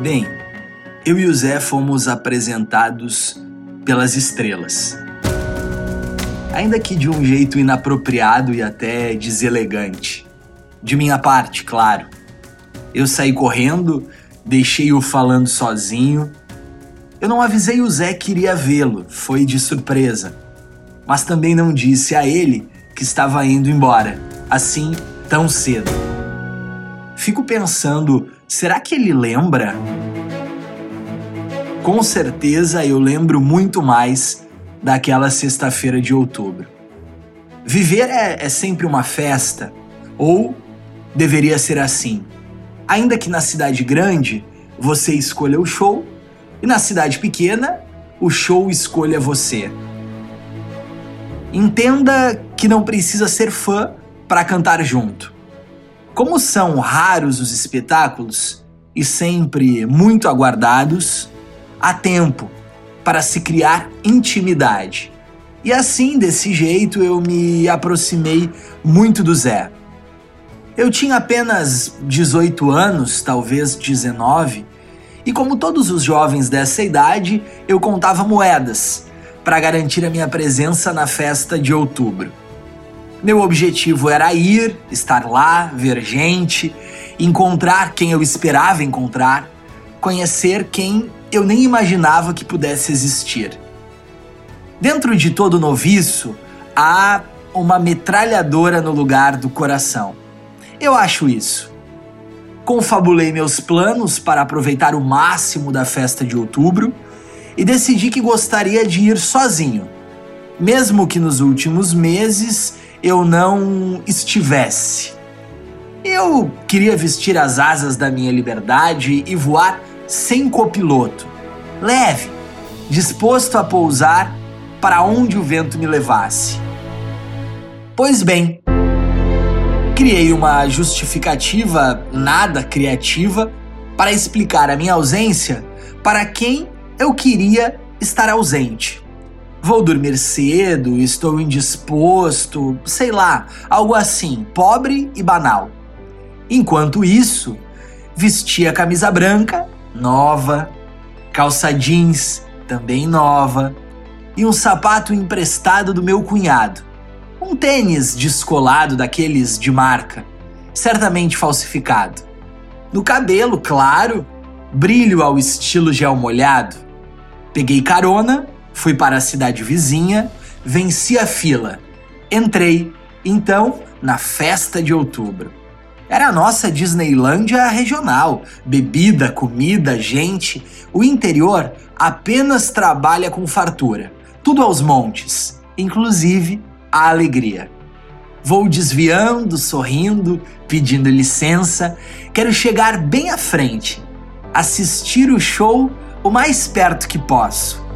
Bem, eu e o Zé fomos apresentados pelas estrelas. Ainda que de um jeito inapropriado e até deselegante. De minha parte, claro. Eu saí correndo, deixei-o falando sozinho. Eu não avisei o Zé que iria vê-lo, foi de surpresa. Mas também não disse a ele que estava indo embora, assim, tão cedo. Fico pensando, será que ele lembra? Com certeza eu lembro muito mais daquela sexta-feira de outubro. Viver é, é sempre uma festa, ou deveria ser assim. Ainda que na cidade grande você escolha o show e na cidade pequena o show escolha você. Entenda que não precisa ser fã para cantar junto. Como são raros os espetáculos e sempre muito aguardados, há tempo para se criar intimidade. E assim, desse jeito, eu me aproximei muito do Zé. Eu tinha apenas 18 anos, talvez 19, e como todos os jovens dessa idade, eu contava moedas para garantir a minha presença na festa de outubro. Meu objetivo era ir, estar lá, ver gente, encontrar quem eu esperava encontrar, conhecer quem eu nem imaginava que pudesse existir. Dentro de todo noviço há uma metralhadora no lugar do coração. Eu acho isso. Confabulei meus planos para aproveitar o máximo da festa de outubro e decidi que gostaria de ir sozinho, mesmo que nos últimos meses eu não estivesse. Eu queria vestir as asas da minha liberdade e voar sem copiloto, leve, disposto a pousar para onde o vento me levasse. Pois bem, criei uma justificativa nada criativa para explicar a minha ausência para quem eu queria estar ausente. Vou dormir cedo, estou indisposto, sei lá, algo assim, pobre e banal. Enquanto isso, vestia camisa branca, nova, calça jeans, também nova, e um sapato emprestado do meu cunhado. Um tênis descolado daqueles de marca, certamente falsificado. No cabelo, claro, brilho ao estilo gel molhado. Peguei carona, fui para a cidade vizinha, venci a fila. Entrei, então, na festa de outubro. Era a nossa Disneylândia regional. Bebida, comida, gente. O interior apenas trabalha com fartura. Tudo aos montes, inclusive a alegria. Vou desviando, sorrindo, pedindo licença. Quero chegar bem à frente, assistir o show o mais perto que posso.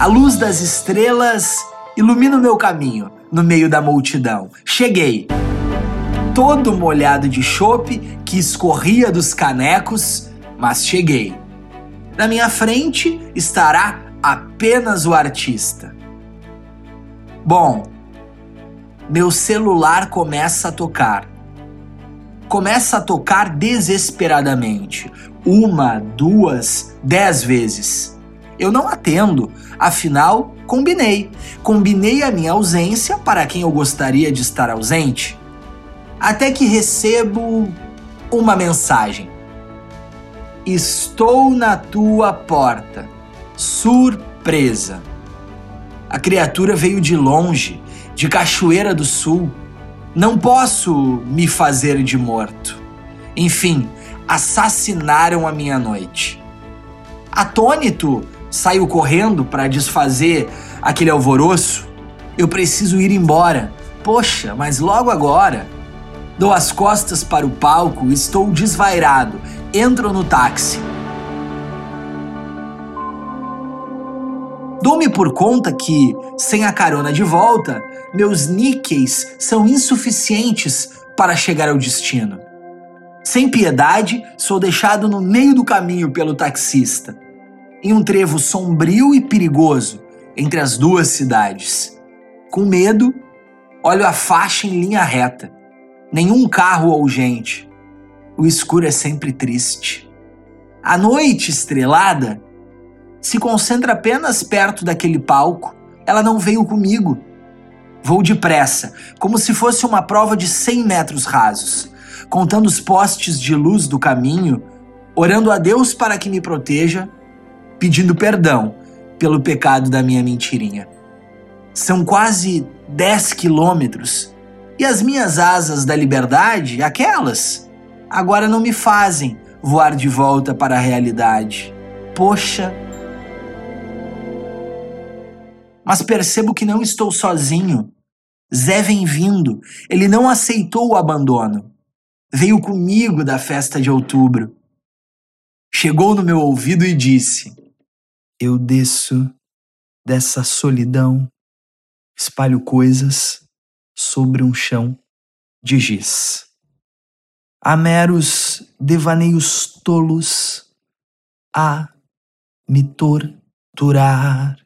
A luz das estrelas ilumina o meu caminho no meio da multidão. Cheguei todo molhado de chope que escorria dos canecos, mas cheguei. Na minha frente estará apenas o artista. Bom, meu celular começa a tocar. Começa a tocar desesperadamente. Uma, duas, dez vezes. Eu não atendo, afinal, combinei. Combinei a minha ausência para quem eu gostaria de estar ausente até que recebo uma mensagem. Estou na tua porta. Surpresa. A criatura veio de longe, de Cachoeira do Sul. Não posso me fazer de morto. Enfim, assassinaram a minha noite. Atônito, saio correndo para desfazer aquele alvoroço. Eu preciso ir embora. Poxa, mas logo agora. Dou as costas para o palco, estou desvairado. Entro no táxi. Dou-me por conta que, sem a carona de volta, meus níqueis são insuficientes para chegar ao destino. Sem piedade, sou deixado no meio do caminho pelo taxista, em um trevo sombrio e perigoso entre as duas cidades. Com medo, olho a faixa em linha reta nenhum carro ou gente. O escuro é sempre triste. A noite estrelada se concentra apenas perto daquele palco. Ela não veio comigo. Vou depressa, como se fosse uma prova de 100 metros rasos, contando os postes de luz do caminho, orando a Deus para que me proteja, pedindo perdão pelo pecado da minha mentirinha. São quase 10 quilômetros e as minhas asas da liberdade, aquelas, agora não me fazem voar de volta para a realidade. Poxa! Mas percebo que não estou sozinho. Zé vem vindo. Ele não aceitou o abandono. Veio comigo da festa de outubro. Chegou no meu ouvido e disse: Eu desço dessa solidão, espalho coisas sobre um chão de giz. Há meros devaneios tolos a me torturar.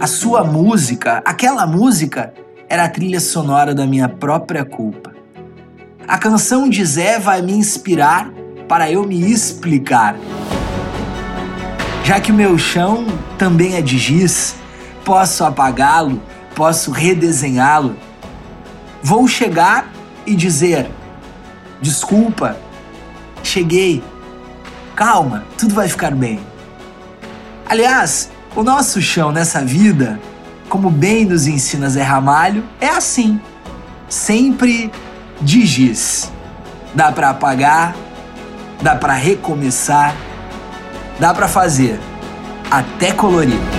A sua música, aquela música, era a trilha sonora da minha própria culpa. A canção de Zé vai me inspirar para eu me explicar. Já que o meu chão também é de giz, posso apagá-lo, posso redesenhá-lo. Vou chegar e dizer: desculpa, cheguei, calma, tudo vai ficar bem. Aliás, o nosso chão nessa vida, como bem nos ensina Zé Ramalho, é assim, sempre de giz. Dá para apagar, dá para recomeçar, dá para fazer até colorir.